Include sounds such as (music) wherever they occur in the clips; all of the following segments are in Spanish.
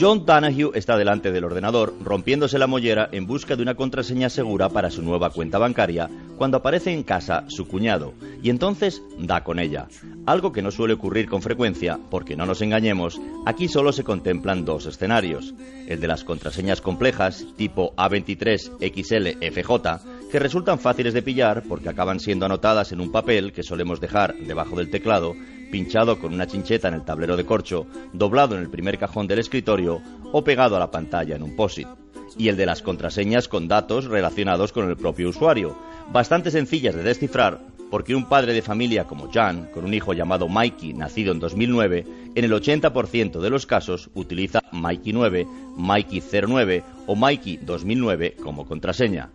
John Donahue está delante del ordenador, rompiéndose la mollera en busca de una contraseña segura para su nueva cuenta bancaria, cuando aparece en casa su cuñado, y entonces da con ella. Algo que no suele ocurrir con frecuencia, porque no nos engañemos, aquí solo se contemplan dos escenarios. El de las contraseñas complejas, tipo A23, XL, FJ, que resultan fáciles de pillar porque acaban siendo anotadas en un papel que solemos dejar debajo del teclado, pinchado con una chincheta en el tablero de corcho, doblado en el primer cajón del escritorio o pegado a la pantalla en un POSIT. Y el de las contraseñas con datos relacionados con el propio usuario, bastante sencillas de descifrar porque un padre de familia como Jan, con un hijo llamado Mikey, nacido en 2009, en el 80% de los casos utiliza Mikey 9, Mikey 09 o Mikey 2009 como contraseña.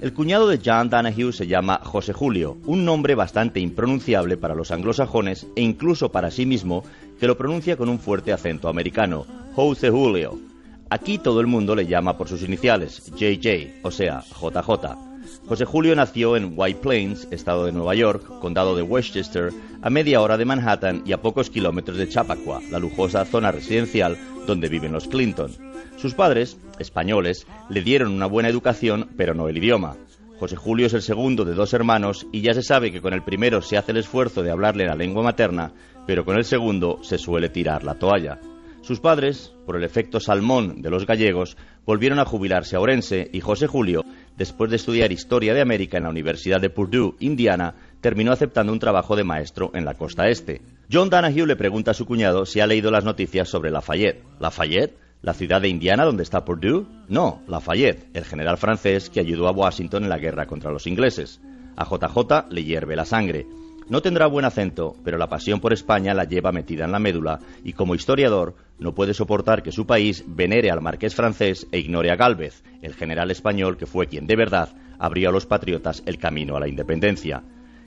El cuñado de John Donahue se llama José Julio, un nombre bastante impronunciable para los anglosajones e incluso para sí mismo, que lo pronuncia con un fuerte acento americano, José Julio. Aquí todo el mundo le llama por sus iniciales, JJ, o sea, JJ. José Julio nació en White Plains, estado de Nueva York, condado de Westchester, a media hora de Manhattan y a pocos kilómetros de Chappaqua, la lujosa zona residencial donde viven los Clinton. Sus padres, españoles, le dieron una buena educación, pero no el idioma. José Julio es el segundo de dos hermanos y ya se sabe que con el primero se hace el esfuerzo de hablarle la lengua materna, pero con el segundo se suele tirar la toalla. Sus padres, por el efecto salmón de los gallegos, volvieron a jubilarse a Orense y José Julio, después de estudiar Historia de América en la Universidad de Purdue, Indiana, terminó aceptando un trabajo de maestro en la costa este. John Donahue le pregunta a su cuñado si ha leído las noticias sobre Lafayette. ¿Lafayette? ¿La ciudad de Indiana donde está Purdue? No, Lafayette, el general francés que ayudó a Washington en la guerra contra los ingleses. A JJ le hierve la sangre. No tendrá buen acento, pero la pasión por España la lleva metida en la médula y como historiador no puede soportar que su país venere al marqués francés e ignore a Gálvez, el general español que fue quien de verdad abrió a los patriotas el camino a la independencia.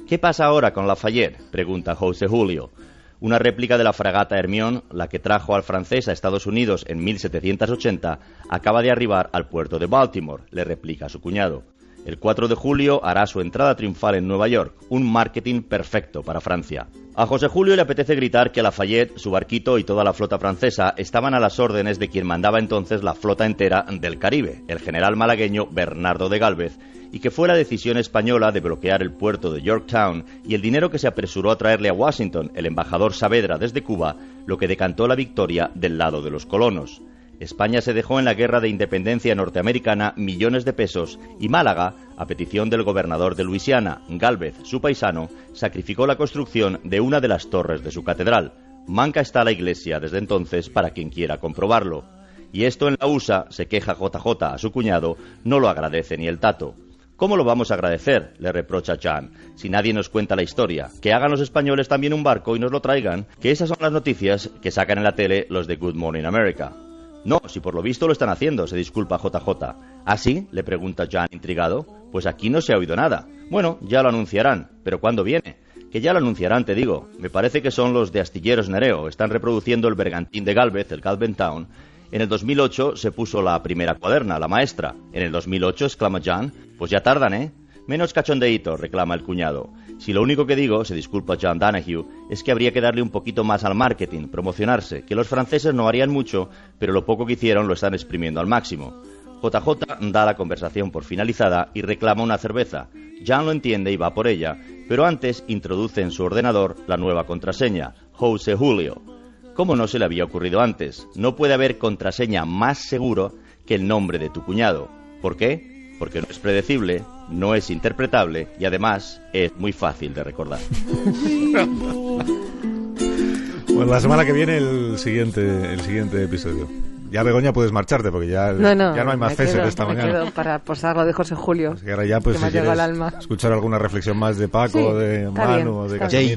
¿Qué pasa ahora con Lafayette? pregunta José Julio. Una réplica de la fragata Hermión, la que trajo al francés a Estados Unidos en 1780, acaba de arribar al puerto de Baltimore, le replica su cuñado. El 4 de julio hará su entrada triunfal en Nueva York, un marketing perfecto para Francia. A José Julio le apetece gritar que Lafayette, su barquito y toda la flota francesa estaban a las órdenes de quien mandaba entonces la flota entera del Caribe, el general malagueño Bernardo de Gálvez, y que fue la decisión española de bloquear el puerto de Yorktown y el dinero que se apresuró a traerle a Washington el embajador Saavedra desde Cuba, lo que decantó la victoria del lado de los colonos. España se dejó en la guerra de independencia norteamericana millones de pesos y Málaga, a petición del gobernador de Luisiana, Gálvez, su paisano, sacrificó la construcción de una de las torres de su catedral. Manca está la iglesia desde entonces para quien quiera comprobarlo. Y esto en la USA, se queja JJ a su cuñado, no lo agradece ni el tato. ¿Cómo lo vamos a agradecer? le reprocha Chan, si nadie nos cuenta la historia. Que hagan los españoles también un barco y nos lo traigan, que esas son las noticias que sacan en la tele los de Good Morning America. No, si por lo visto lo están haciendo, se disculpa JJ. ¿Ah, sí? le pregunta Jan intrigado. Pues aquí no se ha oído nada. Bueno, ya lo anunciarán. ¿Pero cuándo viene? Que ya lo anunciarán, te digo. Me parece que son los de Astilleros Nereo. Están reproduciendo el bergantín de Galvez, el Galvin Town. En el 2008 se puso la primera cuaderna, la maestra. En el 2008, exclama Jan. Pues ya tardan, ¿eh? Menos cachondeíto, reclama el cuñado. Si lo único que digo, se disculpa John Donahue, es que habría que darle un poquito más al marketing, promocionarse, que los franceses no harían mucho, pero lo poco que hicieron lo están exprimiendo al máximo. JJ da la conversación por finalizada y reclama una cerveza. Jan lo entiende y va por ella, pero antes introduce en su ordenador la nueva contraseña, Jose Julio. ¿Cómo no se le había ocurrido antes? No puede haber contraseña más seguro que el nombre de tu cuñado. ¿Por qué? Porque no es predecible, no es interpretable y además es muy fácil de recordar. (laughs) bueno, la semana que viene el siguiente, el siguiente episodio. Ya, Begoña, puedes marcharte porque ya no, ya no hay más César esta me mañana. Quedo para posar lo de José Julio. Así que ahora ya, pues, si quieres al alma. escuchar alguna reflexión más de Paco, Sí, de Manu bien, o de. Casimiro.